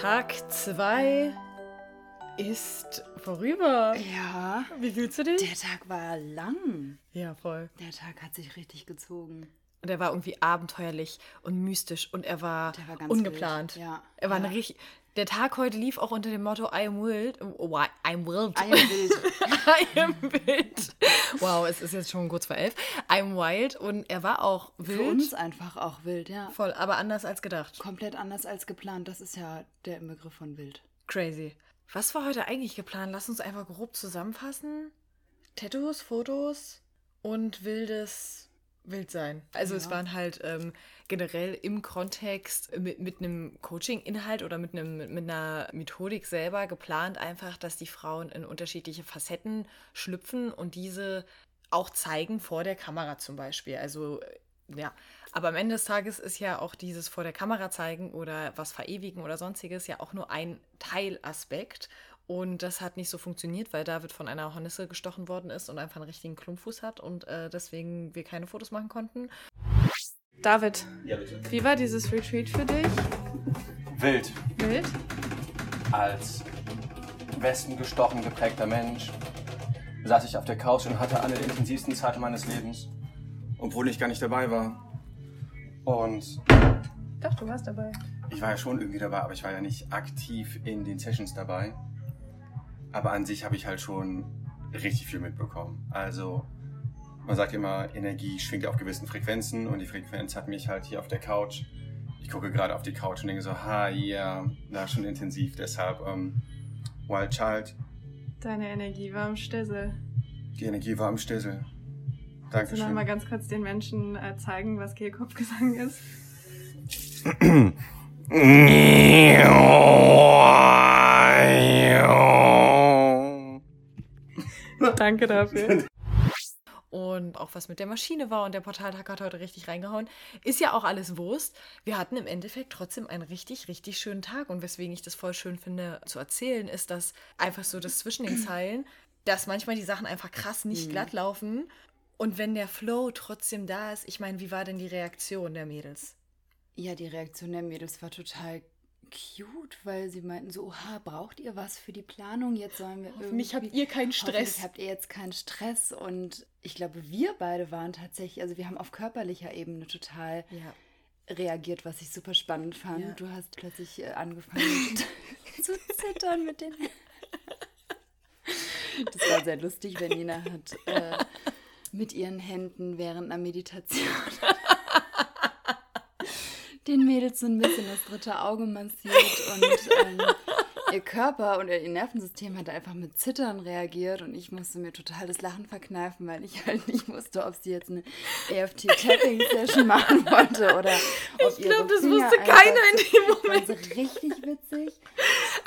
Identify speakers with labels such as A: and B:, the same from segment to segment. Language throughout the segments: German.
A: Tag 2 ist vorüber.
B: Ja.
A: Wie fühlst du dich?
B: Der Tag war lang.
A: Ja, voll.
B: Der Tag hat sich richtig gezogen.
A: Und er war irgendwie abenteuerlich und mystisch und er war,
B: war
A: ungeplant.
B: ja.
A: Er war
B: Ja.
A: richtig. Der Tag heute lief auch unter dem Motto I am wild. Oh, I'm wild.
B: I am wild.
A: I am wild. Wow, es ist jetzt schon kurz vor elf. I'm wild und er war auch wild.
B: Für uns einfach auch wild, ja.
A: Voll, aber anders als gedacht.
B: Komplett anders als geplant. Das ist ja der Begriff von wild.
A: Crazy. Was war heute eigentlich geplant? Lass uns einfach grob zusammenfassen. Tattoos, Fotos und wildes Wildsein. Also es
B: Ja.
A: waren halt ähm, generell im Kontext mit, mit einem Coaching-Inhalt oder mit, einem, mit einer Methodik selber geplant, einfach, dass die Frauen in unterschiedliche Facetten schlüpfen und diese auch zeigen vor der Kamera zum Beispiel. Also äh, ja, aber am Ende des Tages ist ja auch dieses vor der Kamera zeigen oder was verewigen oder sonstiges ja auch nur ein Teilaspekt. Und das hat nicht so funktioniert, weil David von einer Hornisse gestochen worden ist und einfach einen richtigen Klumpfuß hat und äh, deswegen wir keine Fotos machen konnten. David,
C: Ja,
A: wie war dieses Retreat für dich?
C: Wild.
A: Wild?
C: Als Westen gestochen geprägter Mensch saß ich auf der Couch und hatte eine der intensivsten Zeiten meines Lebens, obwohl ich gar nicht dabei war. Und
A: Doch, du warst dabei.
C: ich war ja schon irgendwie dabei, aber ich war ja nicht aktiv in den Sessions dabei. Aber an sich habe ich halt schon richtig viel mitbekommen. Also, man sagt immer, Energie schwingt auf gewissen Frequenzen und die Frequenz hat mich halt hier auf der Couch. Ich gucke gerade auf die Couch und denke so, ha, ja, da schon intensiv. Deshalb, ähm, Wild Child,
D: Deine Energie war im Stissel.
C: die Energie war im Stissel.
D: Kannst du noch
C: Dankeschön.
D: mal ganz kurz den Menschen äh, zeigen, was Kehlkopfgesang ist? Danke dafür.
A: Und auch was mit der Maschine war und der Portaltag hat heute richtig reingehauen. Ist ja auch alles Wurst. Wir hatten im Endeffekt trotzdem einen richtig, richtig schönen Tag. Und weswegen ich das voll schön finde zu erzählen, ist, dass einfach so das zwischen den Zeilen, dass manchmal die Sachen einfach krass nicht glatt laufen. Und wenn der Flow trotzdem da ist, ich meine, wie war denn die Reaktion der Mädels?
B: Ja, die Reaktion der Mädels war total cute, weil sie meinten so, oha, braucht ihr was für die Planung? Jetzt sollen wir irgendwie...
A: habt ihr keinen Stress.
B: habt ihr jetzt keinen Stress und ich glaube, wir beide waren tatsächlich, also wir haben auf körperlicher Ebene total
A: Ja.
B: reagiert, was ich super spannend fand.
A: Ja.
B: Du hast plötzlich äh, angefangen zu zittern mit den Das war sehr lustig, wenn Nina hat äh, mit ihren Händen während einer Meditation den Mädels so ein bisschen das dritte Auge massiert und ähm, ihr Körper und ihr Nervensystem hat einfach mit Zittern reagiert und ich musste mir total das Lachen verkneifen, weil ich halt nicht wusste, ob sie jetzt eine EFT-Tapping-Session machen wollte oder ob
A: Ich glaube, das wusste keiner in dem
B: Das
A: Moment.
B: war so richtig witzig.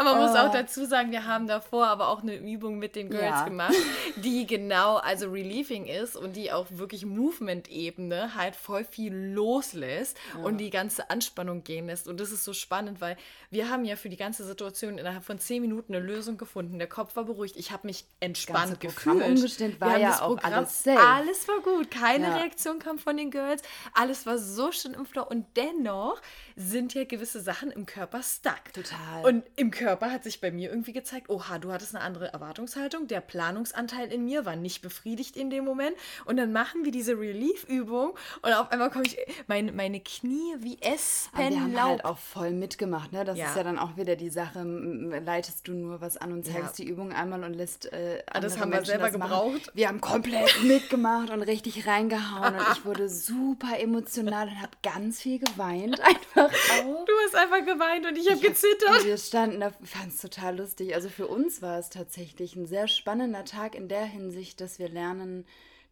A: Aber man muss auch
B: Oh.
A: dazu sagen, wir haben davor aber auch eine Übung mit den Girls
B: Ja.
A: gemacht, die genau, also relieving ist und die auch wirklich Movement-Ebene halt voll viel loslässt und die ganze Anspannung gehen lässt. Und das ist so spannend, weil wir haben ja für die ganze Situation innerhalb von zehn Minuten eine Lösung gefunden. Der Kopf war beruhigt, ich habe mich entspannt gefühlt.
B: umgestellt, war ja auch
A: Programm-
B: alles safe.
A: Alles war gut, keine
B: Ja.
A: Reaktion kam von den Girls, alles war so schön im Flow und dennoch sind ja gewisse Sachen im Körper stuck.
B: Total.
A: Und im Körper hat sich bei mir irgendwie gezeigt, oha, du hattest eine andere Erwartungshaltung. Der Planungsanteil in mir war nicht befriedigt in dem Moment. Und dann machen wir diese Relief-Übung und auf einmal komme ich, meine, meine Knie wie
B: Aber wir haben
A: Espenlaub.
B: halt auch voll mitgemacht, ne? Das
A: Ja.
B: ist ja dann auch wieder die Sache, leitest du nur was an und
A: Ja.
B: zeigst die Übung einmal und lässt äh,
A: Ah, das haben wir
B: Menschen
A: selber
B: das machen.
A: gebraucht.
B: Wir haben komplett mitgemacht und richtig reingehauen und ich wurde super emotional und habe ganz viel geweint einfach auch.
A: du hast einfach geweint und ich habe
B: Ich hab-
A: gezittert.
B: Wir standen da, fand es total lustig. Also für uns war es tatsächlich ein sehr spannender Tag in der Hinsicht, dass wir lernen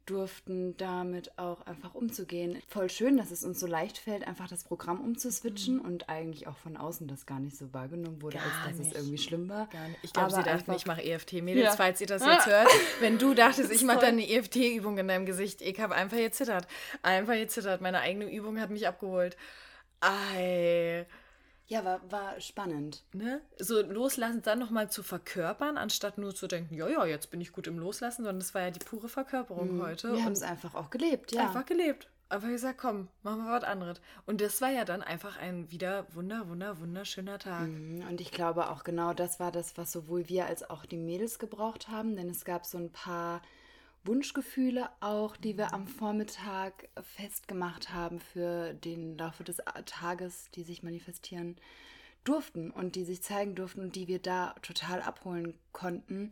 B: durften, damit auch einfach umzugehen. Voll schön, dass es uns so leicht fällt, einfach das Programm umzuswitchen und eigentlich auch von außen das gar nicht so wahrgenommen wurde,
A: Mhm. Gar
B: als dass
A: nicht.
B: es irgendwie schlimm war.
A: Gar nicht. Ich glaube, sie dachten, ich mache EFT-Mädels,
B: Ja.
A: falls ihr das jetzt hört. Wenn du dachtest, ich mache dann eine EFT-Übung in deinem Gesicht, ich habe einfach gezittert. Einfach gezittert. Meine eigene Übung hat mich abgeholt. Ei.
B: Ja, war, war spannend.
A: Ne? So loslassen, dann nochmal zu verkörpern, anstatt nur zu denken, ja, ja, jetzt bin ich gut im Loslassen, sondern das war ja die pure Verkörperung
B: Mhm.
A: heute.
B: Wir haben es einfach auch gelebt, ja.
A: einfach gelebt. Einfach gesagt, komm, machen wir was anderes. Und das war ja dann einfach ein wieder wunder, wunder, wunderschöner Tag.
B: Mhm, Und ich glaube auch genau das war das, was sowohl wir als auch die Mädels gebraucht haben, denn es gab so ein paar Wunschgefühle auch, die wir am Vormittag festgemacht haben für den Laufe des Tages, die sich manifestieren durften und die sich zeigen durften und die wir da total abholen konnten,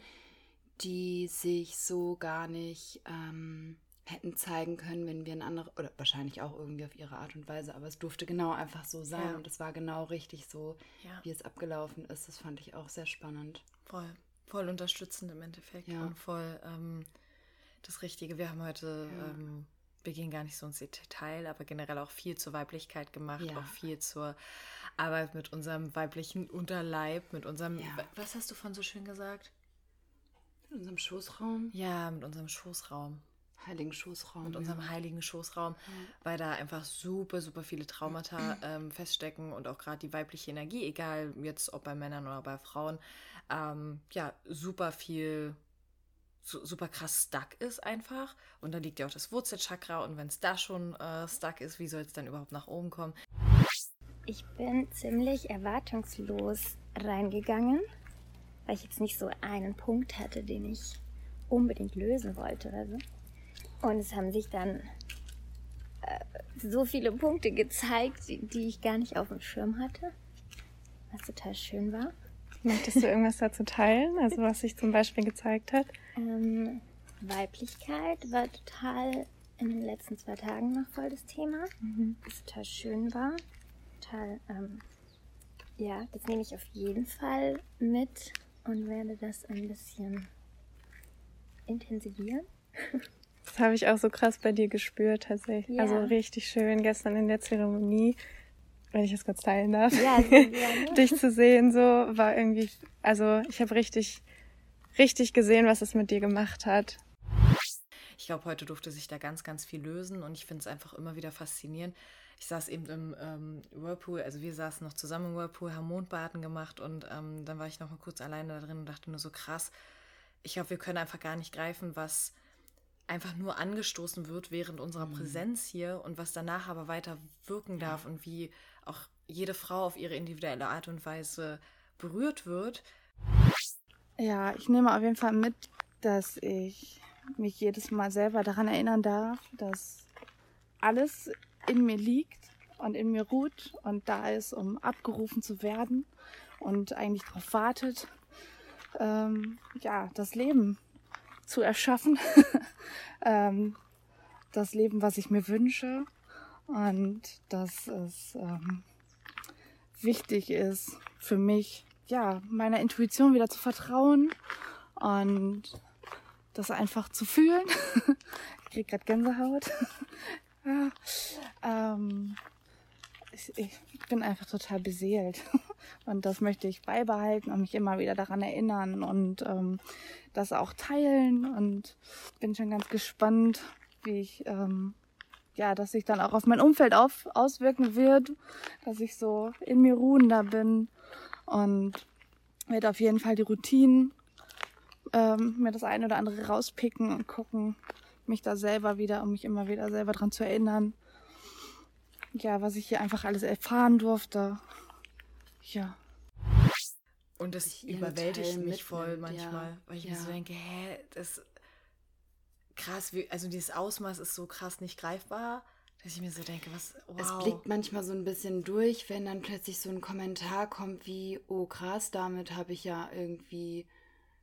B: die sich so gar nicht ähm, hätten zeigen können, wenn wir ein andere, oder wahrscheinlich auch irgendwie auf ihre Art und Weise, aber es durfte genau einfach so sein
A: Ja.
B: und es war genau richtig so,
A: Ja.
B: wie es abgelaufen ist. Das fand ich auch sehr spannend.
A: Voll, voll unterstützend im Endeffekt
B: Ja.
A: und voll ähm, das Richtige. Wir haben heute,
B: Ja.
A: ähm, wir gehen gar nicht so ins Detail, aber generell auch viel zur Weiblichkeit gemacht,
B: Ja.
A: auch viel zur Arbeit mit unserem weiblichen Unterleib, mit unserem,
B: Ja.
A: was hast du von so schön gesagt?
B: In unserem Schoßraum,
A: Ja, mit unserem Schoßraum.
B: heiligen Schoßraum.
A: mit
B: ja.
A: unserem heiligen Schoßraum, weil da einfach super, super viele Traumata ähm, feststecken und auch gerade die weibliche Energie, egal jetzt ob bei Männern oder bei Frauen, ähm, ja, super viel, su super krass stuck ist einfach. Und da liegt ja auch das Wurzelchakra und wenn es da schon äh, stuck ist, wie soll es dann überhaupt nach oben kommen?
E: Ich bin ziemlich erwartungslos reingegangen, weil ich jetzt nicht so einen Punkt hatte, den ich unbedingt lösen wollte oder so. Und es haben sich dann äh, so viele Punkte gezeigt, die ich gar nicht auf dem Schirm hatte, was total schön war.
D: Möchtest du irgendwas dazu teilen? Also was sich zum Beispiel gezeigt hat?
E: Ähm, Weiblichkeit war total in den letzten zwei Tagen noch voll das Thema, was total schön war. Total, ähm, ja, das nehme ich auf jeden Fall mit und werde das ein bisschen intensivieren.
D: Das habe ich auch so krass bei dir gespürt tatsächlich.
E: Ja.
D: Also richtig schön gestern in der Zeremonie, wenn ich das kurz teilen darf.
E: Ja.
D: Dich zu sehen so war irgendwie, also ich habe richtig, richtig gesehen, was es mit dir gemacht hat.
A: Ich glaube, heute durfte sich da ganz, ganz viel lösen und ich finde es einfach immer wieder faszinierend. Ich saß eben im ähm, Whirlpool, also wir saßen noch zusammen im Whirlpool, haben Mondbaden gemacht und ähm, dann war ich noch mal kurz alleine da drin und dachte nur so krass. Ich glaube, wir können einfach gar nicht greifen, was einfach nur angestoßen wird während unserer Präsenz hier und was danach aber weiter wirken darf und wie auch jede Frau auf ihre individuelle Art und Weise berührt wird.
F: Ja, ich nehme auf jeden Fall mit, dass ich mich jedes Mal selber daran erinnern darf, dass alles in mir liegt und in mir ruht und da ist, um abgerufen zu werden und eigentlich darauf wartet, ähm, ja, das Leben zu erschaffen. ähm, das Leben, was ich mir wünsche und dass es ähm, wichtig ist für mich, ja, meiner Intuition wieder zu vertrauen und das einfach zu fühlen. ich krieg gerade Gänsehaut. ja, ähm, ich, ich bin einfach total beseelt. Und das möchte ich beibehalten und mich immer wieder daran erinnern und ähm, das auch teilen. Und bin schon ganz gespannt, wie ich, ähm, ja, dass sich dann auch auf mein Umfeld auf, auswirken wird, dass ich so in mir ruhender bin und werde auf jeden Fall die Routinen ähm, mir das eine oder andere rauspicken und gucken, mich da selber wieder, um mich immer wieder selber dran zu erinnern. Ja, was ich hier einfach alles erfahren durfte. Ja.
A: Und das überwältigt mich voll
B: mitnimmt, ja.
A: manchmal, weil ich mir
B: Ja.
A: so denke, hä, das krass, wie, also dieses Ausmaß ist so krass nicht greifbar, dass ich mir so denke, was, wow.
B: Es blickt manchmal so ein bisschen durch, wenn dann plötzlich so ein Kommentar kommt wie, oh krass, damit habe ich ja irgendwie,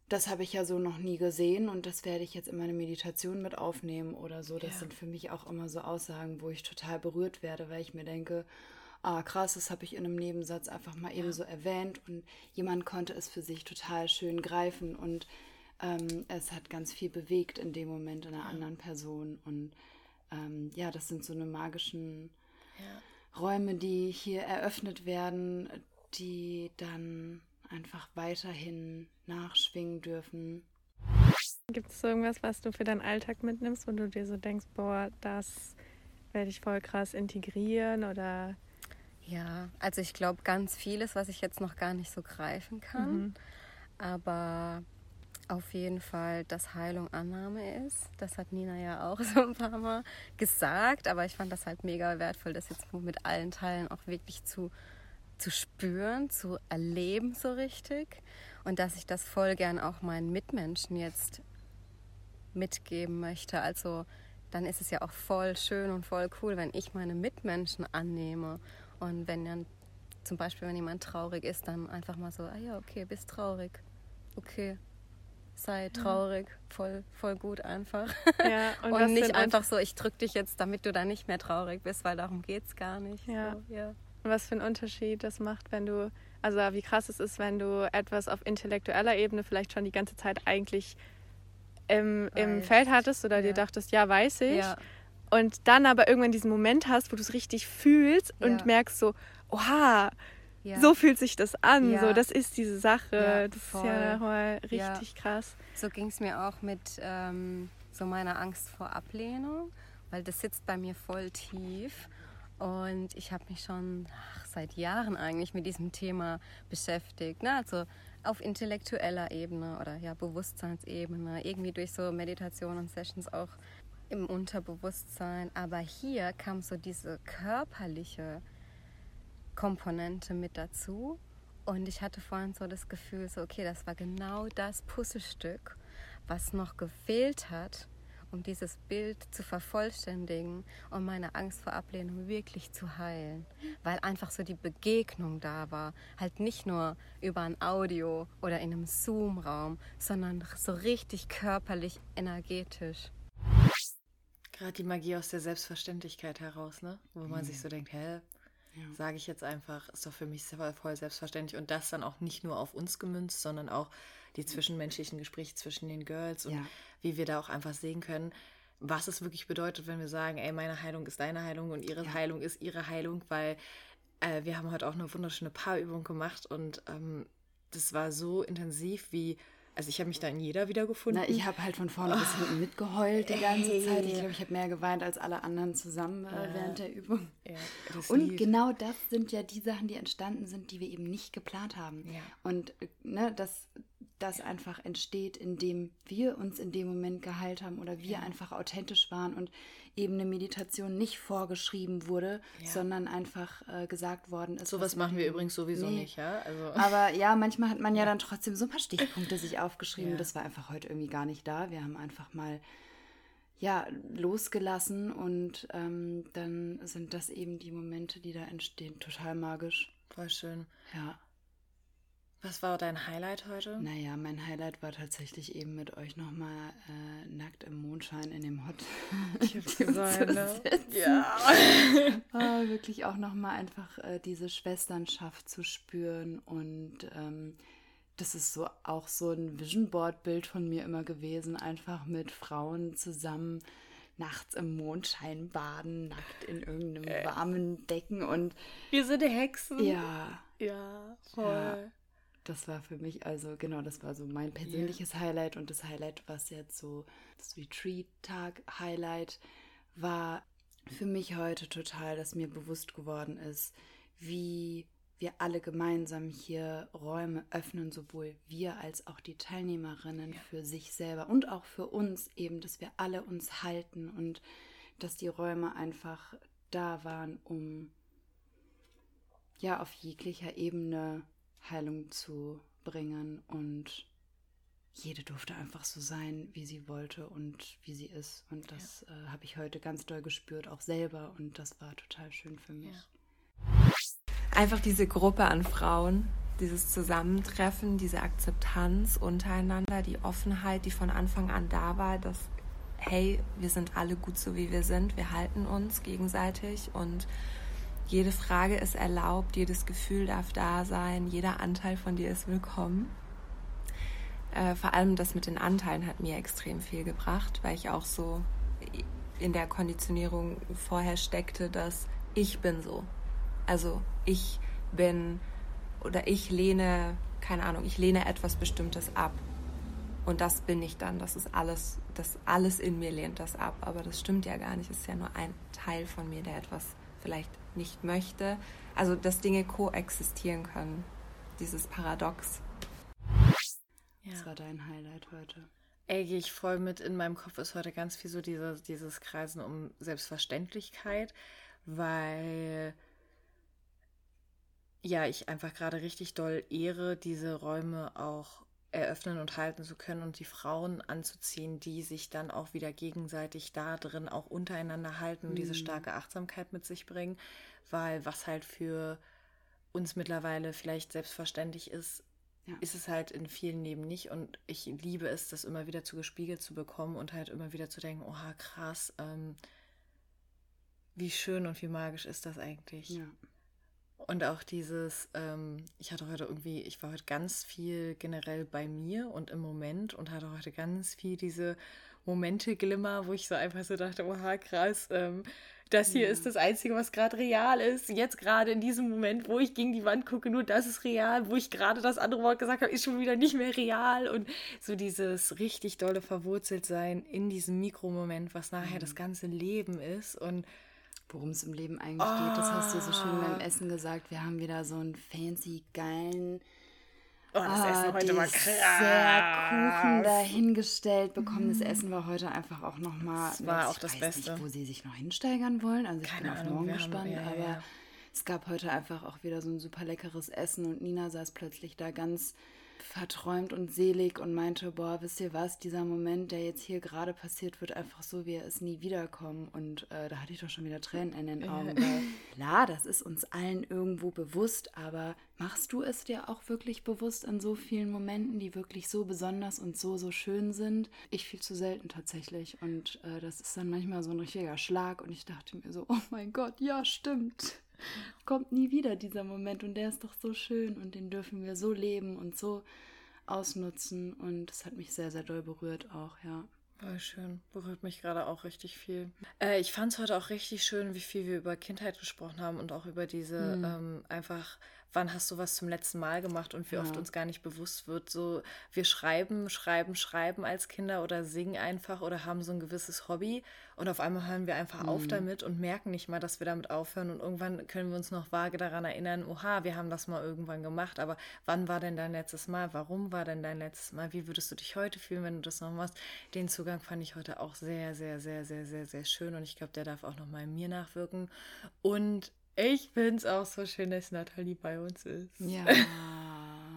B: das habe ich ja so noch nie gesehen und das werde ich jetzt in meine Meditation mit aufnehmen oder so. Das
A: Ja.
B: sind für mich auch immer so Aussagen, wo ich total berührt werde, weil ich mir denke, ah krass, das habe ich in einem Nebensatz einfach mal eben so erwähnt und jemand konnte es für sich total schön greifen und ähm, es hat ganz viel bewegt in dem Moment in einer anderen Person und ähm, ja, das sind so eine magischen Räume, die hier eröffnet werden, die dann einfach weiterhin nachschwingen dürfen.
D: Gibt es so irgendwas, was du für deinen Alltag mitnimmst, wo du dir so denkst, boah, das werde ich voll krass integrieren oder
G: Ja, also ich glaube ganz vieles, was ich jetzt noch gar nicht so greifen kann. Mhm. Aber auf jeden Fall, dass Heilung Annahme ist. Das hat Nina ja auch so ein paar Mal gesagt. Aber ich fand das halt mega wertvoll, das jetzt mit allen Teilen auch wirklich zu, zu spüren, zu erleben so richtig. Und dass ich das voll gern auch meinen Mitmenschen jetzt mitgeben möchte. Also dann ist es ja auch voll schön und voll cool, wenn ich meine Mitmenschen annehme. Und wenn dann zum Beispiel, wenn jemand traurig ist, dann einfach mal so, ah ja, okay, bist traurig. Okay, sei traurig, voll, voll gut einfach. Ja, und, und nicht einfach so, ich drück dich jetzt, damit du dann nicht mehr traurig bist, weil darum geht es gar nicht.
D: Ja. So, ja. Was für einen Unterschied das macht, wenn du, also wie krass es ist, wenn du etwas auf intellektueller Ebene vielleicht schon die ganze Zeit eigentlich im, im Feld hattest oder ja. dir dachtest, ja, weiß ich. Ja. Und dann aber irgendwann diesen Moment hast, wo du es richtig fühlst und merkst so, oha, so fühlt sich das an. So, das ist diese Sache. das voll. ist ja nochmal richtig krass.
G: So ging es mir auch mit ähm, so meiner Angst vor Ablehnung, weil das sitzt bei mir voll tief. Und ich habe mich schon ach, seit Jahren eigentlich mit diesem Thema beschäftigt. Ne? Also auf intellektueller Ebene oder ja Bewusstseinsebene, irgendwie durch so Meditation und Sessions auch im Unterbewusstsein. Aber hier kam so diese körperliche Komponente mit dazu. Und ich hatte vorhin so das Gefühl, so okay, das war genau das Puzzlestück, was noch gefehlt hat, um dieses Bild zu vervollständigen und meine Angst vor Ablehnung wirklich zu heilen. Weil einfach so die Begegnung da war. Halt nicht nur über ein Audio oder in einem Zoom-Raum, sondern so richtig körperlich, energetisch.
A: Gerade die Magie aus der Selbstverständlichkeit heraus, ne? Wo man mhm. sich so denkt, hä, ja. sage ich jetzt einfach, ist doch für mich voll selbstverständlich. Und das dann auch nicht nur auf uns gemünzt, sondern auch die zwischenmenschlichen Gespräche zwischen den Girls und ja. wie wir da auch einfach sehen können, was es wirklich bedeutet, wenn wir sagen, ey, meine Heilung ist deine Heilung und ihre ja. Heilung ist ihre Heilung, weil äh, wir haben heute auch eine wunderschöne Paarübung gemacht und ähm, das war so intensiv, wie also ich habe mich da in jeder wiedergefunden.
B: Na, ich habe halt von vorne oh. bis hinten mitgeheult die ganze hey. Zeit. Ich glaube, ich habe mehr geweint als alle anderen zusammen äh, während der Übung. Ja, und lieb. genau das sind ja die Sachen, die entstanden sind, die wir eben nicht geplant haben. Ja. Und äh, ne, das, das einfach entsteht, indem wir uns in dem Moment geheilt haben oder wir ja. einfach authentisch waren und eben eine Meditation nicht vorgeschrieben wurde, ja. sondern einfach äh, gesagt worden ist.
A: Sowas machen wir übrigens sowieso nee. nicht, ja. Also.
B: Aber ja, manchmal hat man ja, ja dann trotzdem so ein paar Stichpunkte sich aufgeschrieben. Das war einfach heute irgendwie gar nicht da. Wir haben einfach mal ja, losgelassen und ähm, dann sind das eben die Momente, die da entstehen. Total magisch.
A: Voll schön.
B: Ja.
A: Was war dein Highlight heute?
B: Naja, mein Highlight war tatsächlich eben mit euch nochmal äh, nackt im Mondschein in dem Hot. Ich hab's gesagt, ne? Ja. oh, wirklich auch nochmal einfach äh, diese Schwesternschaft zu spüren und ähm, das ist so auch so ein Vision Board Bild von mir immer gewesen, einfach mit Frauen zusammen nachts im Mondschein baden, nackt in irgendeinem äh. warmen Becken und
A: wir sind Hexen.
B: Ja.
A: Ja, voll. Ja
B: das war für mich, also genau, das war so mein persönliches yeah. Highlight und das Highlight, was jetzt so das Retreat-Tag-Highlight war für mich heute total, dass mir bewusst geworden ist, wie wir alle gemeinsam hier Räume öffnen, sowohl wir als auch die Teilnehmerinnen ja. für sich selber und auch für uns eben, dass wir alle uns halten und dass die Räume einfach da waren, um ja auf jeglicher Ebene Heilung zu bringen und jede durfte einfach so sein, wie sie wollte und wie sie ist. Und das ja. äh, habe ich heute ganz doll gespürt, auch selber. Und das war total schön für mich. Ja.
H: Einfach diese Gruppe an Frauen, dieses Zusammentreffen, diese Akzeptanz untereinander, die Offenheit, die von Anfang an da war, dass, hey, wir sind alle gut so, wie wir sind, wir halten uns gegenseitig und jede Frage ist erlaubt, jedes Gefühl darf da sein, jeder Anteil von dir ist willkommen. Äh, vor allem das mit den Anteilen hat mir extrem viel gebracht, weil ich auch so in der Konditionierung vorher steckte, dass ich bin so. Also ich bin oder ich lehne, keine Ahnung, ich lehne etwas Bestimmtes ab. Und das bin ich dann. Das ist alles, das alles in mir lehnt das ab. Aber das stimmt ja gar nicht. Es ist ja nur ein Teil von mir, der etwas vielleicht nicht möchte. Also, dass Dinge koexistieren können. Dieses Paradox.
B: Ja. Das war dein Highlight heute.
A: Ey, gehe ich voll mit. In meinem Kopf ist heute ganz viel so dieses, dieses Kreisen um Selbstverständlichkeit, weil ja, ich einfach gerade richtig doll ehre, diese Räume auch eröffnen und halten zu können und die Frauen anzuziehen, die sich dann auch wieder gegenseitig da drin auch untereinander halten und mhm. diese starke Achtsamkeit mit sich bringen, weil was halt für uns mittlerweile vielleicht selbstverständlich ist, ja. ist es halt in vielen Leben nicht und ich liebe es, das immer wieder zu gespiegelt zu bekommen und halt immer wieder zu denken, oha, krass, ähm, wie schön und wie magisch ist das eigentlich. Ja. Und auch dieses, ähm, ich hatte heute irgendwie, ich war heute ganz viel generell bei mir und im Moment und hatte heute ganz viel diese Momente glimmer, wo ich so einfach so dachte, oha, krass, ähm, das hier ja. ist das Einzige, was gerade real ist. Jetzt gerade in diesem Moment, wo ich gegen die Wand gucke, nur das ist real. Wo ich gerade das andere Wort gesagt habe, ist schon wieder nicht mehr real. Und so dieses richtig dolle Verwurzeltsein in diesem Mikromoment, was nachher mhm. das ganze Leben ist. Und
B: worum es im Leben eigentlich oh. geht. Das hast du so schön beim ah. Essen gesagt. Wir haben wieder so einen fancy, geilen
A: Oh, das oh, Essen heute war krass.
B: Kuchen dahingestellt bekommen. Das mhm. Essen war heute einfach auch nochmal.
A: Das war auch das Beste.
B: Nicht, wo sie sich noch hinsteigern wollen. Also ich Keine bin auf Ahnung, morgen gespannt, haben, ja, aber ja. Es gab heute einfach auch wieder so ein super leckeres Essen und Nina saß plötzlich da ganz verträumt und selig und meinte, boah, wisst ihr was, dieser Moment, der jetzt hier gerade passiert, wird einfach so, wie er ist, nie wiederkommen. Und äh, da hatte ich doch schon wieder Tränen in den Augen. Weil, klar, das ist uns allen irgendwo bewusst, aber machst du es dir auch wirklich bewusst an so vielen Momenten, die wirklich so besonders und so, so schön sind? Ich viel zu selten tatsächlich. Und äh, das ist dann manchmal so ein richtiger Schlag. Und ich dachte mir so, oh mein Gott, ja, stimmt kommt nie wieder dieser Moment und der ist doch so schön und den dürfen wir so leben und so ausnutzen und das hat mich sehr, sehr doll berührt auch, ja.
A: Voll schön. Berührt mich gerade auch richtig viel. Äh, ich fand es heute auch richtig schön, wie viel wir über Kindheit gesprochen haben und auch über diese mhm. ähm, einfach wann hast du was zum letzten Mal gemacht und wie ja. oft uns gar nicht bewusst wird, so wir schreiben, schreiben, schreiben als Kinder oder singen einfach oder haben so ein gewisses Hobby und auf einmal hören wir einfach mhm. auf damit und merken nicht mal, dass wir damit aufhören und irgendwann können wir uns noch vage daran erinnern, oha, wir haben das mal irgendwann gemacht, aber wann war denn dein letztes Mal? Warum war denn dein letztes Mal? Wie würdest du dich heute fühlen, wenn du das noch machst? Den Zugang fand ich heute auch sehr, sehr, sehr, sehr, sehr, sehr schön und ich glaube, der darf auch noch mal in mir nachwirken und ich finde es auch so schön, dass Nathalie bei uns ist.
B: Ja.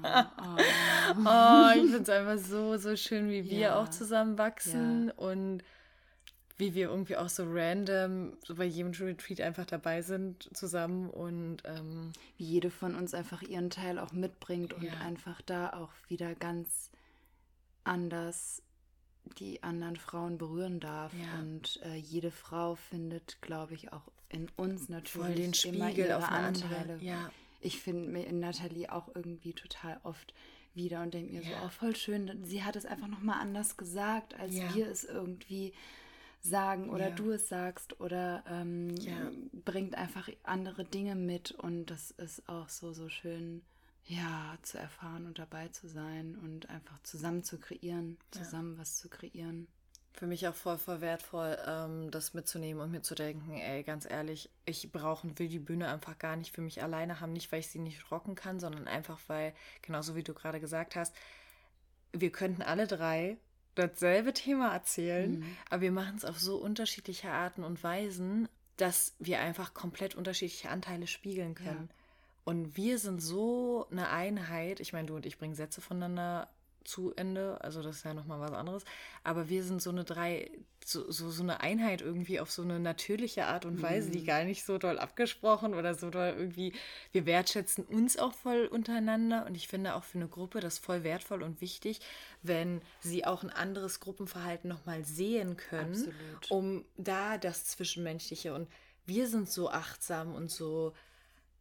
A: oh. oh, ich finde es einfach so, so schön, wie wir ja. auch zusammenwachsen ja. und wie wir irgendwie auch so random so bei jedem Retreat einfach dabei sind zusammen und ähm,
B: wie jede von uns einfach ihren Teil auch mitbringt und ja. einfach da auch wieder ganz anders die anderen Frauen berühren darf. Ja. Und äh, jede Frau findet, glaube ich, auch in uns natürlich
A: Voll den Spiegel auf Anteile.
B: Ja. Ich finde mir in Nathalie auch irgendwie total oft wieder und denke mir ja. so, oh, voll schön. Sie hat es einfach nochmal anders gesagt, als ja. wir es irgendwie sagen oder du es sagst oder ähm, bringt einfach andere Dinge mit und das ist auch so, so schön, ja, zu erfahren und dabei zu sein und einfach zusammen zu kreieren, zusammen was zu kreieren
A: für mich auch voll, voll wertvoll, ähm, das mitzunehmen und mir zu denken, ey, ganz ehrlich, ich brauche und will die Bühne einfach gar nicht für mich alleine haben, nicht weil ich sie nicht rocken kann, sondern einfach weil, genauso wie du gerade gesagt hast, wir könnten alle drei dasselbe Thema erzählen, mhm. aber wir machen es auf so unterschiedliche Arten und Weisen, dass wir einfach komplett unterschiedliche Anteile spiegeln können. Ja. Und wir sind so eine Einheit. Ich meine, du und ich bringen Sätze voneinander zu Ende. Also das ist ja nochmal was anderes. Aber wir sind so eine drei, so, so, so eine Einheit irgendwie auf so eine natürliche Art und Weise, mhm. die gar nicht so doll abgesprochen oder so doll irgendwie. Wir wertschätzen uns auch voll untereinander und ich finde auch für eine Gruppe das voll wertvoll und wichtig, wenn sie auch ein anderes Gruppenverhalten nochmal sehen können, Absolut. um da das Zwischenmenschliche und wir sind so achtsam und so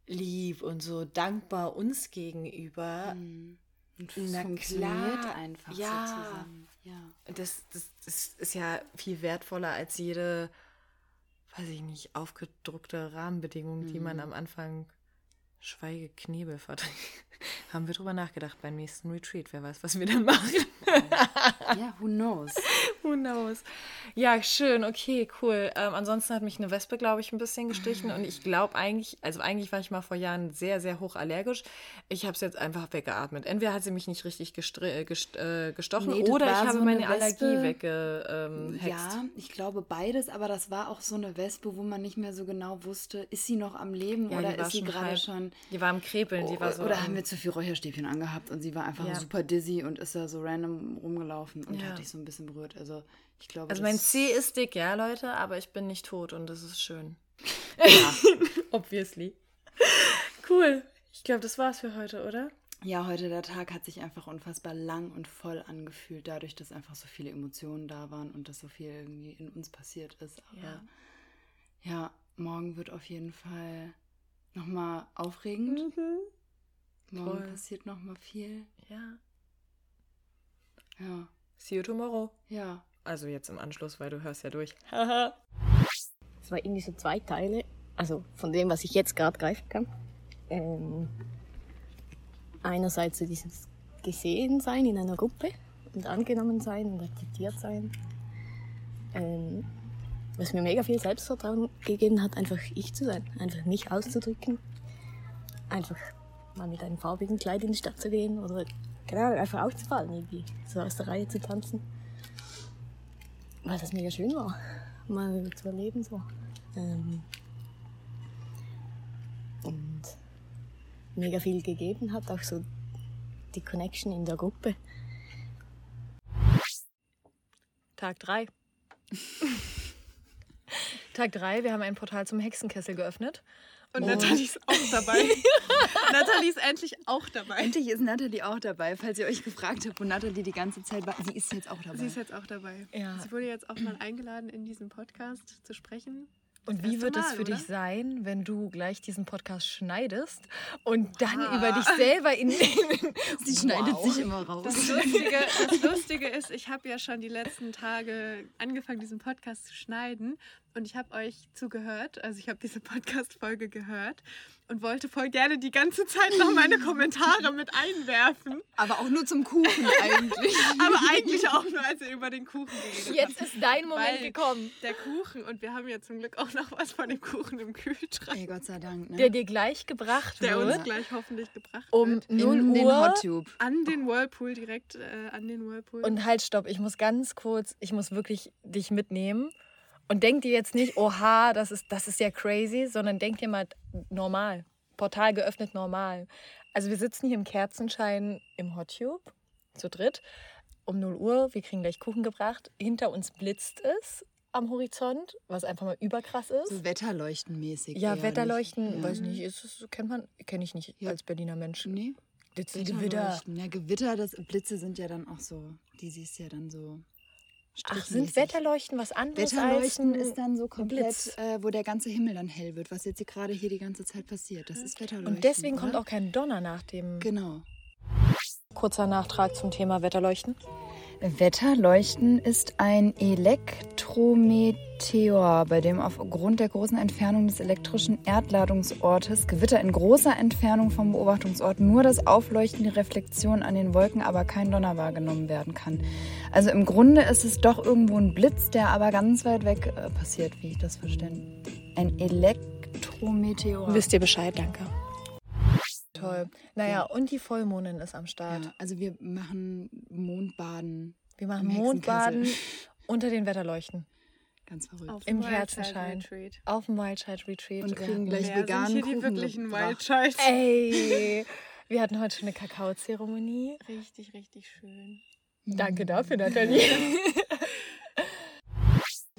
A: lieb und so dankbar uns gegenüber. Mhm
B: und Na funktioniert klar. einfach ja. so zusammen. Ja.
A: Das, das, das ist ja viel wertvoller als jede, weiß ich nicht, aufgedruckte Rahmenbedingung, mhm. die man mhm. am Anfang Schweigeknebel verträgt. Haben wir drüber nachgedacht beim nächsten Retreat. Wer weiß, was wir dann machen.
B: ja, who knows?
A: Who knows? Ja, schön, okay, cool. Ähm, ansonsten hat mich eine Wespe, glaube ich, ein bisschen gestichen. Und ich glaube eigentlich, also eigentlich war ich mal vor Jahren sehr, sehr hoch allergisch. Ich habe es jetzt einfach weggeatmet. Entweder hat sie mich nicht richtig äh, gest äh, gestochen nee, oder ich habe so meine Allergie weggehackt. Ähm,
B: ja, ich glaube beides, aber das war auch so eine Wespe, wo man nicht mehr so genau wusste, ist sie noch am Leben ja, oder ist sie gerade schon.
A: Die war am Krepeln, die war so.
B: Oder haben wir zu viel Räucherstäbchen angehabt und sie war einfach ja. super dizzy und ist da so random rumgelaufen und ja. hat dich so ein bisschen berührt. Also ich glaube.
A: Also mein C ist dick, ja, Leute, aber ich bin nicht tot und das ist schön. Ja. Obviously. Cool. Ich glaube, das war's für heute, oder?
B: Ja, heute der Tag hat sich einfach unfassbar lang und voll angefühlt, dadurch, dass einfach so viele Emotionen da waren und dass so viel irgendwie in uns passiert ist. Aber ja, ja morgen wird auf jeden Fall nochmal aufregend. Mhm. Morgen Voll. passiert nochmal viel.
A: Ja.
B: Ja.
A: See you tomorrow.
B: Ja.
A: Also jetzt im Anschluss, weil du hörst ja durch.
I: es war irgendwie so zwei Teile, also von dem, was ich jetzt gerade greifen kann. Ähm, einerseits so dieses gesehen sein in einer Gruppe und angenommen sein und akzeptiert sein. Ähm, was mir mega viel Selbstvertrauen gegeben hat, einfach ich zu sein, einfach mich auszudrücken, einfach mal mit einem farbigen Kleid in die Stadt zu gehen oder genau, einfach aufzufallen irgendwie, so aus der Reihe zu tanzen. Weil das mega schön war, mal zu erleben so. Ähm und mega viel gegeben hat, auch so die Connection in der Gruppe.
A: Tag 3. Tag 3, wir haben ein Portal zum Hexenkessel geöffnet.
D: Und oh. Nathalie ist auch dabei. Nathalie ist endlich auch dabei.
B: Endlich ist Nathalie auch dabei. Falls ihr euch gefragt habt, wo Nathalie die ganze Zeit war, sie ist jetzt auch dabei.
D: Sie ist jetzt auch dabei. Ja. Sie wurde jetzt auch mal eingeladen, in diesem Podcast zu sprechen.
A: Und wie wird es für oder? dich sein, wenn du gleich diesen Podcast schneidest und dann ah. über dich selber in den.
B: Sie wow. schneidet sich immer raus.
D: Das Lustige, das Lustige ist, ich habe ja schon die letzten Tage angefangen, diesen Podcast zu schneiden und ich habe euch zugehört. Also ich habe diese Podcast-Folge gehört und wollte voll gerne die ganze Zeit noch meine Kommentare mit einwerfen.
B: Aber auch nur zum Kuchen eigentlich.
D: Aber eigentlich auch nur, als ihr über den Kuchen geredet
A: Jetzt ist dein Moment Weil gekommen.
D: Der Kuchen und wir haben ja zum Glück auch noch was von dem Kuchen im Kühlschrank.
B: Ey, Gott sei Dank. Ne?
A: Der dir gleich gebracht
D: der
A: wird.
D: Der uns gleich hoffentlich gebracht
A: um
D: wird.
A: Um 0 Uhr. Den Hot
D: Tube. An den Whirlpool, direkt äh, an den Whirlpool.
A: Und halt, stopp, ich muss ganz kurz, ich muss wirklich dich mitnehmen. Und denk dir jetzt nicht, oha, das ist, das ist ja crazy, sondern denk dir mal normal. Portal geöffnet normal. Also wir sitzen hier im Kerzenschein im Hot Tube, zu dritt, um 0 Uhr. Wir kriegen gleich Kuchen gebracht. Hinter uns blitzt es am Horizont, was einfach mal überkrass ist.
B: So Wetterleuchtenmäßig.
A: Ja, Wetterleuchten, weiß nicht, ist es, kennt man, kenne ich nicht ja. als Berliner Mensch.
B: Nee.
A: Blitze, Gewitter.
B: Ja, Gewitter, das Blitze sind ja dann auch so, die siehst ja dann so
A: Ach, sind Wetterleuchten was anderes?
B: Wetterleuchten ist dann so komplett, äh, wo der ganze Himmel dann hell wird, was jetzt gerade hier die ganze Zeit passiert. Das ist Wetterleuchten.
A: Und deswegen oder? kommt auch kein Donner nach dem.
B: Genau.
A: Kurzer Nachtrag zum Thema Wetterleuchten.
B: Wetterleuchten ist ein Elektrometeor, bei dem aufgrund der großen Entfernung des elektrischen Erdladungsortes Gewitter in großer Entfernung vom Beobachtungsort nur das Aufleuchten, die Reflexion an den Wolken, aber kein Donner wahrgenommen werden kann. Also im Grunde ist es doch irgendwo ein Blitz, der aber ganz weit weg äh, passiert, wie ich das verstehe. Ein Elektrometeor.
A: Wisst ihr Bescheid, danke. Toll. Naja, ja. und die Vollmondin ist am Start. Ja,
B: also wir machen Mondbaden.
A: Wir machen Mondbaden unter den Wetterleuchten.
B: Ganz verrückt.
A: Auf Im Herzenschein. Auf dem Wildchild Retreat.
B: Und kriegen gleich ja, veganen sind
D: hier die wirklichen Wildchild.
A: Ey, wir hatten heute schon eine Kakaozeremonie.
D: Richtig, richtig schön.
A: Danke dafür, Nathalie.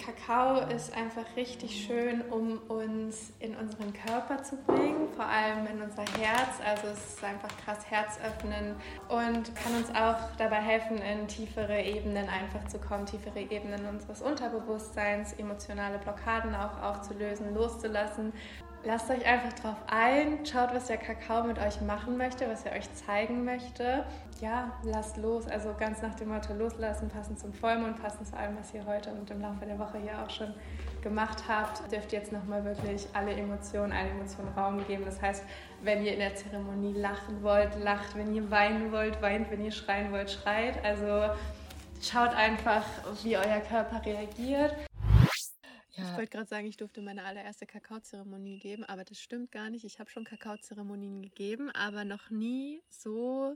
D: Kakao ist einfach richtig schön, um uns in unseren Körper zu bringen, vor allem in unser Herz. Also es ist einfach krass herzöffnen und kann uns auch dabei helfen, in tiefere Ebenen einfach zu kommen, tiefere Ebenen unseres Unterbewusstseins, emotionale Blockaden auch aufzulösen, loszulassen. Lasst euch einfach drauf ein, schaut, was der Kakao mit euch machen möchte, was er euch zeigen möchte. Ja, lasst los. Also ganz nach dem Motto loslassen, passend zum Vollmond, passend zu allem, was ihr heute und im Laufe der Woche hier auch schon gemacht habt, dürft ihr jetzt nochmal wirklich alle Emotionen, eine Emotion Raum geben. Das heißt, wenn ihr in der Zeremonie lachen wollt, lacht, wenn ihr weinen wollt, weint, wenn ihr schreien wollt, schreit. Also schaut einfach, wie euer Körper reagiert.
A: Ja.
D: Ich wollte gerade sagen, ich durfte meine allererste Kakaozeremonie geben, aber das stimmt gar nicht. Ich habe schon Kakaozeremonien gegeben, aber noch nie so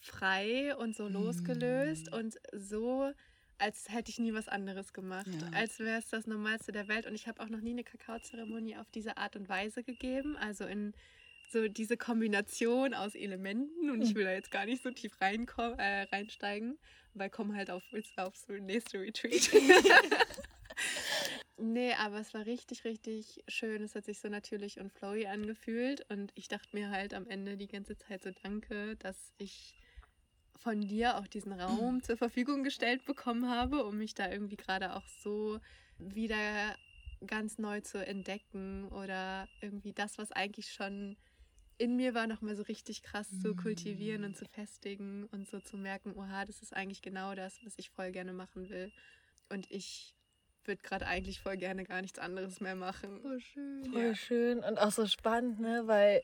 D: frei und so losgelöst und so, als hätte ich nie was anderes gemacht.
B: Ja.
D: Als wäre es das Normalste der Welt. Und ich habe auch noch nie eine Kakaozeremonie auf diese Art und Weise gegeben. Also in so diese Kombination aus Elementen. Und ich will da jetzt gar nicht so tief reinko- äh, reinsteigen, weil komm halt auf, auf so nächste Retreat. Nee, aber es war richtig, richtig schön. Es hat sich so natürlich und flowy angefühlt. Und ich dachte mir halt am Ende die ganze Zeit so danke, dass ich von dir auch diesen Raum zur Verfügung gestellt bekommen habe, um mich da irgendwie gerade auch so wieder ganz neu zu entdecken oder irgendwie das, was eigentlich schon in mir war, nochmal so richtig krass zu kultivieren und zu festigen und so zu merken, oha, das ist eigentlich genau das, was ich voll gerne machen will. Und ich würde gerade eigentlich voll gerne gar nichts anderes mehr machen.
B: Voll schön.
A: Voll schön und auch so spannend, ne? Weil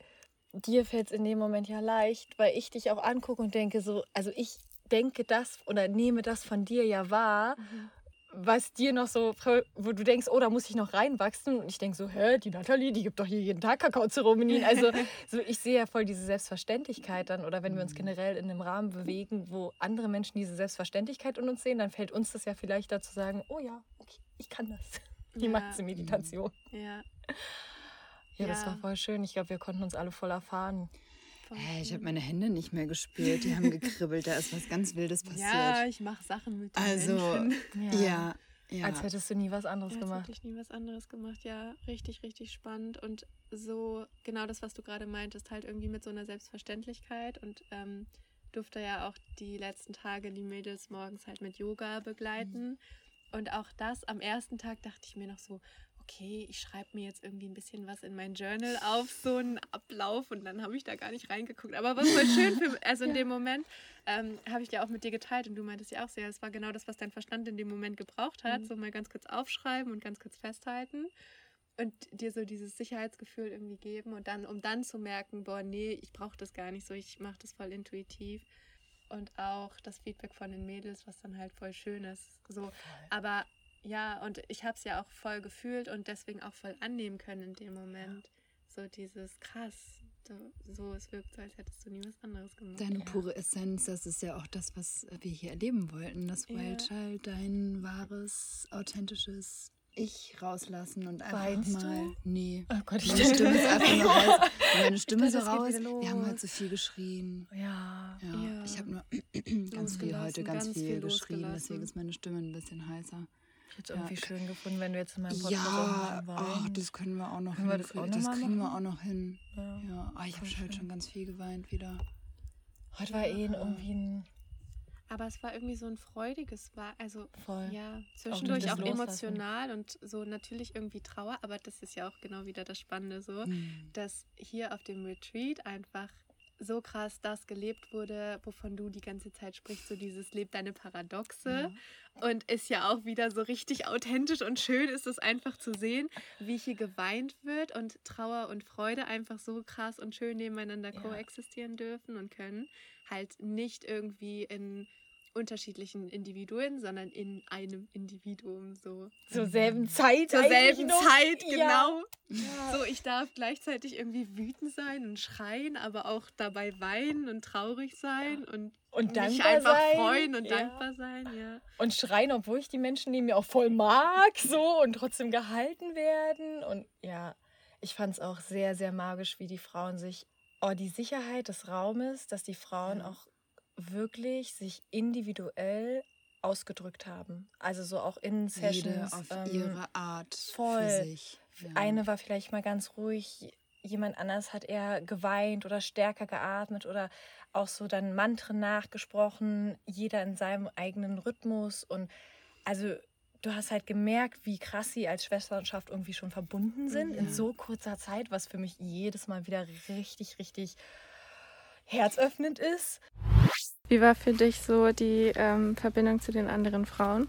A: dir fällt es in dem Moment ja leicht, weil ich dich auch angucke und denke so, also ich denke das oder nehme das von dir ja wahr, was dir noch so, wo du denkst, oh, da muss ich noch reinwachsen. Und ich denke so, hä, die Nathalie, die gibt doch hier jeden Tag Kakaozeremonien. Also so, ich sehe ja voll diese Selbstverständlichkeit dann. Oder wenn wir uns generell in einem Rahmen bewegen, wo andere Menschen diese Selbstverständlichkeit in uns sehen, dann fällt uns das ja vielleicht dazu sagen, oh ja, okay, ich kann das. Die
D: Ja.
A: macht diese Meditation.
D: Ja.
A: Ja, das
D: Ja.
A: war voll schön. Ich glaube, wir konnten uns alle voll erfahren.
B: Hey, ich habe meine Hände nicht mehr gespürt. Die haben gekribbelt. Da ist was ganz Wildes passiert.
D: Ja, ich mache Sachen mit den
B: also,
D: Menschen.
B: ja. ja.
A: Als hättest du nie was anderes
D: Als
A: gemacht.
D: hätte ich nie was anderes gemacht. Ja, richtig, richtig spannend. Und so genau das, was du gerade meintest, halt irgendwie mit so einer Selbstverständlichkeit. Und ähm, durfte ja auch die letzten Tage die Mädels morgens halt mit Yoga begleiten. Und auch das am ersten Tag dachte ich mir noch so, okay, ich schreibe mir jetzt irgendwie ein bisschen was in mein Journal auf, so einen Ablauf. Und dann habe ich da gar nicht reingeguckt. Aber was voll schön für Also in dem Moment ähm, habe ich ja auch mit dir geteilt und du meintest ja auch sehr, es war genau das, was dein Verstand in dem Moment gebraucht hat. So mal ganz kurz aufschreiben und ganz kurz festhalten und dir so dieses Sicherheitsgefühl irgendwie geben und dann, um dann zu merken, boah, nee, ich brauche das gar nicht so, ich mache das voll intuitiv. Und auch das Feedback von den Mädels, was dann halt voll schön ist. So, aber ja, und ich habe es ja auch voll gefühlt und deswegen auch voll annehmen können in dem Moment. So dieses krass, so, es wirkt so, als hättest du nie was anderes gemacht.
B: Deine pure Essenz, das ist ja auch das, was wir hier erleben wollten. Das
D: Ja.
B: Wild Child, dein wahres, authentisches Ich rauslassen und einfach
A: Weinst
B: mal.
A: du?
B: Nee.
A: Oh Gott, ich
B: Meine Stimme ist einfach nur raus. Meine Stimme
A: es
B: raus. Wir haben halt so viel geschrien.
A: Ja.
B: Ja,
D: Ja.
B: ich habe nur ganz viel heute, ganz,
D: ganz
B: viel, geschrien. Deswegen ist meine Stimme ein bisschen heißer.
A: Ich hätte es irgendwie schön gefunden, wenn du jetzt in meinem Podcast
B: Ja,
A: weinst.
B: das können wir auch noch
A: Können wir das auch noch
B: Das kriegen wir auch noch hin.
A: Ja.
B: Ja, ah, ich habe heute schon ganz viel geweint wieder.
A: Heute war eh irgendwie ein
D: Aber es war irgendwie so ein freudiges, war also
A: voll.
D: ja zwischendurch auch,
A: Loslassen.
D: emotional und so natürlich irgendwie Trauer, aber das ist ja auch genau wieder das Spannende so,
B: Mhm.
D: dass hier auf dem Retreat einfach so krass das gelebt wurde, wovon du die ganze Zeit sprichst, so dieses Leb deine Paradoxe. Und ist ja auch wieder so richtig authentisch und schön ist es einfach zu sehen, wie hier geweint wird und Trauer und Freude einfach so krass und schön nebeneinander
A: Ja.
D: koexistieren dürfen und können. Halt nicht irgendwie in unterschiedlichen Individuen, sondern in einem Individuum so.
A: Zur selben Zeit.
D: Zur selben
A: noch.
D: Zeit,
A: Ja.
D: genau. So, ich darf gleichzeitig irgendwie wütend sein und schreien, aber auch dabei weinen und traurig sein und,
A: Und
D: mich einfach
A: sein.
D: freuen und
A: Ja.
D: dankbar sein, ja.
A: Und schreien, obwohl ich die Menschen neben mir auch voll mag, so und trotzdem gehalten werden. Und ja, ich fand es auch sehr, sehr magisch, wie die Frauen sich, oh, die Sicherheit des Raumes, dass die Frauen
B: Ja.
A: auch wirklich sich individuell ausgedrückt haben. Also so auch in Sessions.
B: Jede auf
A: ähm,
B: ihre Art
A: voll.
B: für sich. Ja.
A: Eine war vielleicht mal ganz ruhig, jemand anders hat eher geweint oder stärker geatmet oder auch so dann Mantren nachgesprochen, jeder in seinem eigenen Rhythmus. Und also du hast halt gemerkt, wie krass sie als Schwesternschaft irgendwie schon verbunden sind in
B: Ja.
A: so kurzer Zeit, was für mich jedes Mal wieder richtig, richtig herzöffnend ist.
D: Wie war für dich so die ähm, Verbindung zu den anderen Frauen?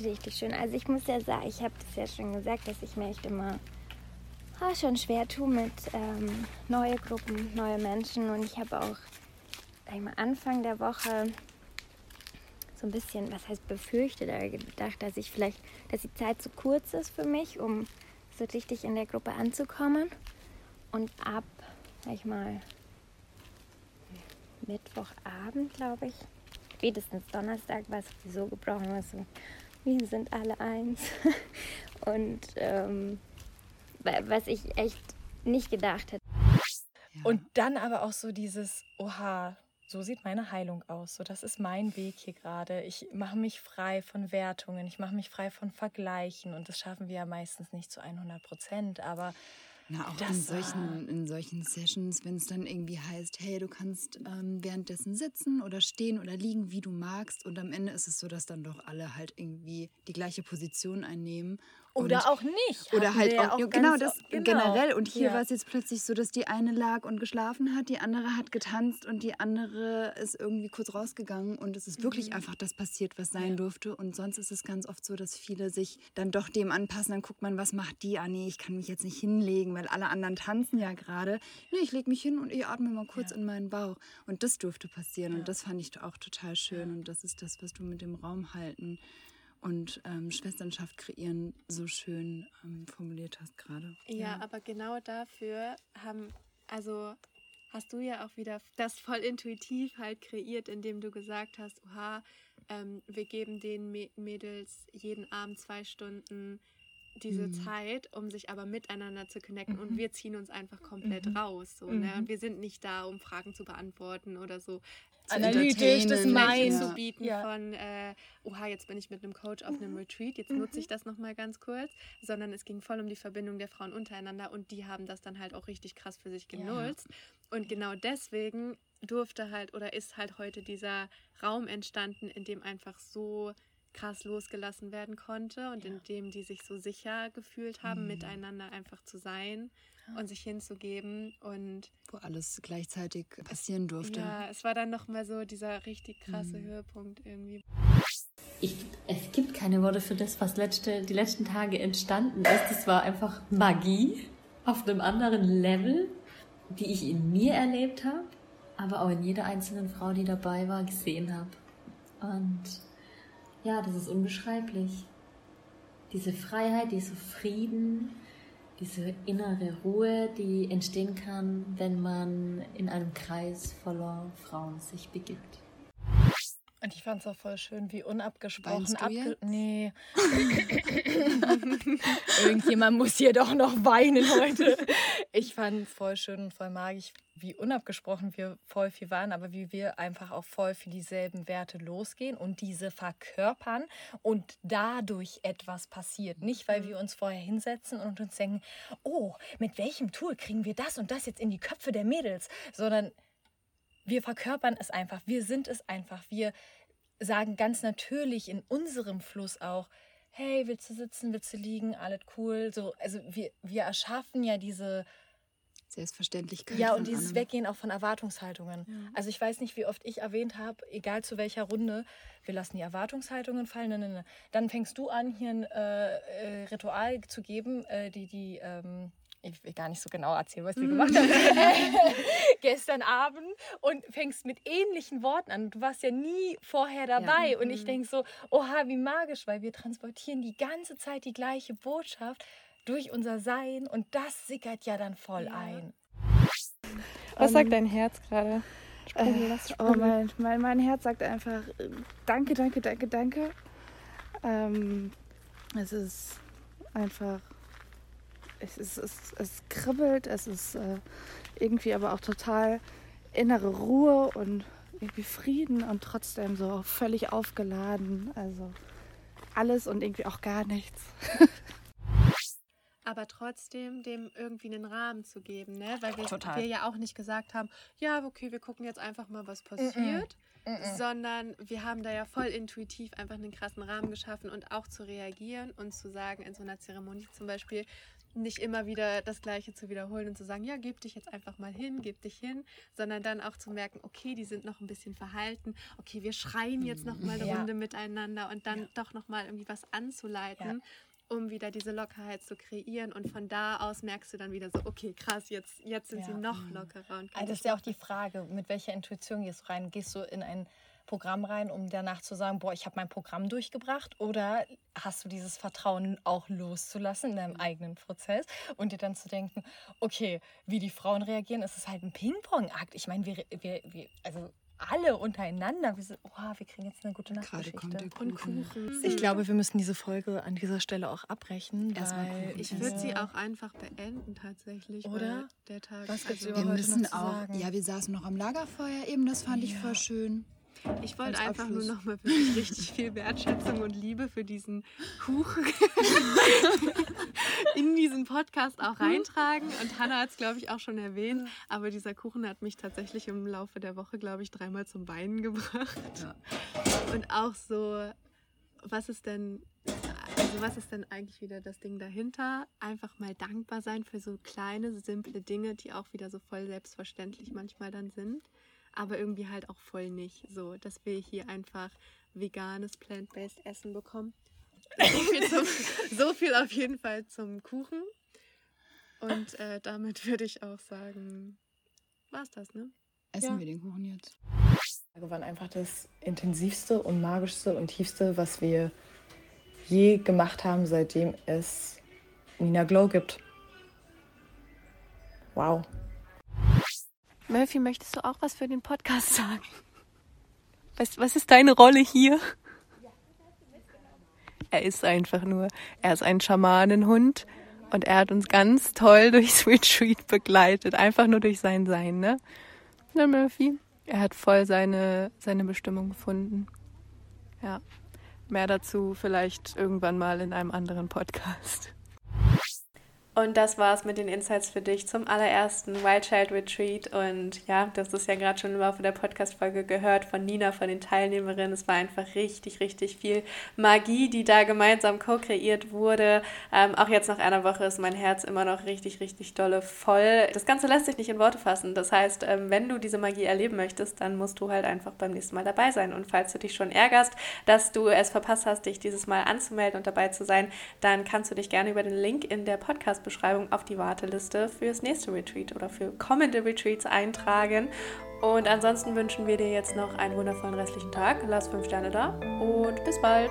E: Richtig schön. Also ich muss ja sagen, ich habe das ja schon gesagt, dass ich mir echt immer ah, schon schwer tue mit ähm, neue Gruppen, neue Menschen. Und ich habe auch sag ich mal, Anfang der Woche so ein bisschen, was heißt befürchtet, aber gedacht, dass ich vielleicht, dass die Zeit zu kurz ist für mich, um so richtig in der Gruppe anzukommen. Und ab, sag ich mal, Mittwochabend, glaube ich, spätestens Donnerstag war es so gebrochen, war so, wir sind alle eins. Und ähm, was ich echt nicht gedacht hätte.
A: Und dann aber auch so dieses, oha, so sieht meine Heilung aus. So, das ist mein Weg hier gerade. Ich mache mich frei von Wertungen, ich mache mich frei von Vergleichen. Und das schaffen wir ja meistens nicht zu 100 Prozent. Aber
B: na, auch in solchen, in solchen Sessions, wenn es dann irgendwie heißt, hey, du kannst ähm, währenddessen sitzen oder stehen oder liegen, wie du magst. Und am Ende ist es so, dass dann doch alle halt irgendwie die gleiche Position einnehmen
A: oder auch nicht.
B: Oder halt auch, auch genau das genau. generell. Und hier ja. war es jetzt plötzlich so, dass die eine lag und geschlafen hat, die andere hat getanzt und die andere ist irgendwie kurz rausgegangen und es ist mhm. wirklich einfach das passiert, was sein ja. durfte. Und sonst ist es ganz oft so, dass viele sich dann doch dem anpassen. Dann guckt man, was macht die? Ah nee, ich kann mich jetzt nicht hinlegen, weil alle anderen tanzen ja gerade. Nee, ich lege mich hin und ich atme mal kurz ja. in meinen Bauch. Und das durfte passieren und das fand ich auch total schön. Und das ist das, was du mit dem Raum halten und ähm, Schwesternschaft kreieren so schön ähm, formuliert hast gerade.
D: Ja, ja, aber genau dafür haben, also hast du ja auch wieder das voll intuitiv halt kreiert, indem du gesagt hast, oha, ähm, wir geben den Mädels jeden Abend zwei Stunden diese mhm. Zeit, um sich aber miteinander zu connecten mhm. und wir ziehen uns einfach komplett mhm. raus. So, ne? Und mhm. wir sind nicht da, um Fragen zu beantworten oder so
A: analytisch das Mind
D: zu bieten ja. von, äh, oha, jetzt bin ich mit einem Coach auf einem mhm. Retreat, jetzt nutze ich mhm. das nochmal ganz kurz, sondern es ging voll um die Verbindung der Frauen untereinander und die haben das dann halt auch richtig krass für sich genutzt. Ja. Und genau deswegen durfte halt oder ist halt heute dieser Raum entstanden, in dem einfach so krass losgelassen werden konnte und ja. in dem die sich so sicher gefühlt haben, mhm. miteinander einfach zu sein und sich hinzugeben und
B: wo alles gleichzeitig passieren durfte.
D: Ja, es war dann noch mal so dieser richtig krasse mhm. Höhepunkt irgendwie.
J: Ich, es gibt keine Worte für das, was letzte, die letzten Tage entstanden ist. Das war einfach Magie auf einem anderen Level, die ich in mir erlebt habe, aber auch in jeder einzelnen Frau, die dabei war, gesehen habe. Und ja, das ist unbeschreiblich. Diese Freiheit, dieser Frieden, diese innere Ruhe, die entstehen kann, wenn man in einem Kreis voller Frauen sich begibt.
A: Und ich fand es auch voll schön, wie unabgesprochen abge Nee. Irgendjemand muss hier doch noch weinen heute. Ich fand es voll schön und voll magisch, wie unabgesprochen wir voll viel waren, aber wie wir einfach auch voll für dieselben Werte losgehen und diese verkörpern und dadurch etwas passiert. Nicht, weil wir uns vorher hinsetzen und uns denken, oh, mit welchem Tool kriegen wir das und das jetzt in die Köpfe der Mädels, sondern wir verkörpern es einfach, wir sind es einfach, wir sagen ganz natürlich in unserem Fluss auch, hey, willst du sitzen, willst du liegen, alles cool. So, also wir, wir erschaffen ja diese
B: Selbstverständlichkeit.
A: Ja, und dieses allem. Weggehen auch von Erwartungshaltungen. Ja. Also ich weiß nicht, wie oft ich erwähnt habe, egal zu welcher Runde, wir lassen die Erwartungshaltungen fallen. Dann fängst du an, hier ein äh, äh, Ritual zu geben, äh, die, die ähm, ich will gar nicht so genau erzählen, was wir mhm. gemacht haben, gestern Abend und fängst mit ähnlichen Worten an. Du warst ja nie vorher dabei ja. und ich mhm. denke so, oha, wie magisch, weil wir transportieren die ganze Zeit die gleiche Botschaft durch unser Sein und das sickert ja dann voll ja. ein.
D: Was um, sagt ähm, dein Herz gerade?
F: Äh, oh mein, mein, mein Herz sagt einfach äh, danke, danke, danke, danke. Ähm, es ist einfach es, ist, es, es kribbelt, es ist äh, irgendwie aber auch total innere Ruhe und irgendwie Frieden und trotzdem so völlig aufgeladen. Also alles und irgendwie auch gar nichts.
D: aber trotzdem dem irgendwie einen Rahmen zu geben, ne? Weil wir, wir, ja auch nicht gesagt haben, ja, okay, wir gucken jetzt einfach mal, was passiert, mm -mm. sondern wir haben da ja voll intuitiv einfach einen krassen Rahmen geschaffen und auch zu reagieren und zu sagen, in so einer Zeremonie zum Beispiel, nicht immer wieder das Gleiche zu wiederholen und zu sagen, ja, gib dich jetzt einfach mal hin, gib dich hin, sondern dann auch zu merken, okay, die sind noch ein bisschen verhalten, okay, wir schreien jetzt noch mal eine ja. Runde miteinander und dann ja. doch noch mal irgendwie was anzuleiten. Ja. um wieder diese Lockerheit zu kreieren und von da aus merkst du dann wieder so, okay, krass, jetzt, jetzt sind sie noch lockerer.
A: Und also das ist ja auch die Frage, mit welcher Intuition gehst du rein? Gehst du in ein
K: Programm rein, um danach zu sagen, boah, ich habe mein Programm durchgebracht? Oder hast du dieses Vertrauen auch loszulassen in deinem eigenen Prozess und dir dann zu denken, okay, wie die Frauen reagieren, ist es halt ein Ping-Pong-Akt. Ich meine, wir, wir, wir, also alle untereinander. Wir, sind, oh, wir kriegen jetzt eine gute Nachtgeschichte.
D: Und Kuchen.
K: Ich glaube, wir müssen diese Folge an dieser Stelle auch abbrechen.
D: Weil ich würde sie auch einfach beenden tatsächlich.
K: Oder?
D: Der Tag.
B: Was gibt's also, wir müssen auch. Sagen? Ja, wir saßen noch am Lagerfeuer eben. Das fand ja. ich voll schön.
D: Ich wollte einfach nur noch mal wirklich richtig viel Wertschätzung und Liebe für diesen Kuchen in diesen Podcast auch reintragen. Und Hannah hat es, glaube ich, auch schon erwähnt. Aber dieser Kuchen hat mich tatsächlich im Laufe der Woche, glaube ich, dreimal zum Weinen gebracht. Ja. Und auch so, was ist denn, also was ist denn eigentlich wieder das Ding dahinter? Einfach mal dankbar sein für so kleine, simple Dinge, die auch wieder so voll selbstverständlich manchmal dann sind aber irgendwie halt auch voll nicht. So, dass wir hier einfach veganes, plant-based Essen bekommen. So viel, zum, so viel, auf jeden Fall zum Kuchen. Und äh, damit würde ich auch sagen, war's das, ne?
B: Essen ja. wir den Kuchen jetzt.
A: Wir waren einfach das intensivste und magischste und tiefste, was wir je gemacht haben, seitdem es Nina Glow gibt. Wow.
D: Murphy, möchtest du auch was für den Podcast sagen? Was, was ist deine Rolle hier? Er ist einfach nur, er ist ein Schamanenhund und er hat uns ganz toll durchs Retreat begleitet, einfach nur durch sein Sein, ne? Ne, Murphy? Er hat voll seine, seine Bestimmung gefunden. Ja. Mehr dazu vielleicht irgendwann mal in einem anderen Podcast. Und das war's mit den Insights für dich zum allerersten Wild Child Retreat. Und ja, das ist ja gerade schon im Laufe der Podcast-Folge gehört von Nina, von den Teilnehmerinnen. Es war einfach richtig, richtig viel Magie, die da gemeinsam co-kreiert wurde. Ähm, auch jetzt nach einer Woche ist mein Herz immer noch richtig, richtig dolle voll. Das Ganze lässt sich nicht in Worte fassen. Das heißt, ähm, wenn du diese Magie erleben möchtest, dann musst du halt einfach beim nächsten Mal dabei sein. Und falls du dich schon ärgerst, dass du es verpasst hast, dich dieses Mal anzumelden und dabei zu sein, dann kannst du dich gerne über den Link in der Podcast Podcast-Beschreibung auf die Warteliste fürs nächste Retreat oder für kommende Retreats eintragen. Und ansonsten wünschen wir dir jetzt noch einen wundervollen restlichen Tag. Lass fünf Sterne da und bis bald.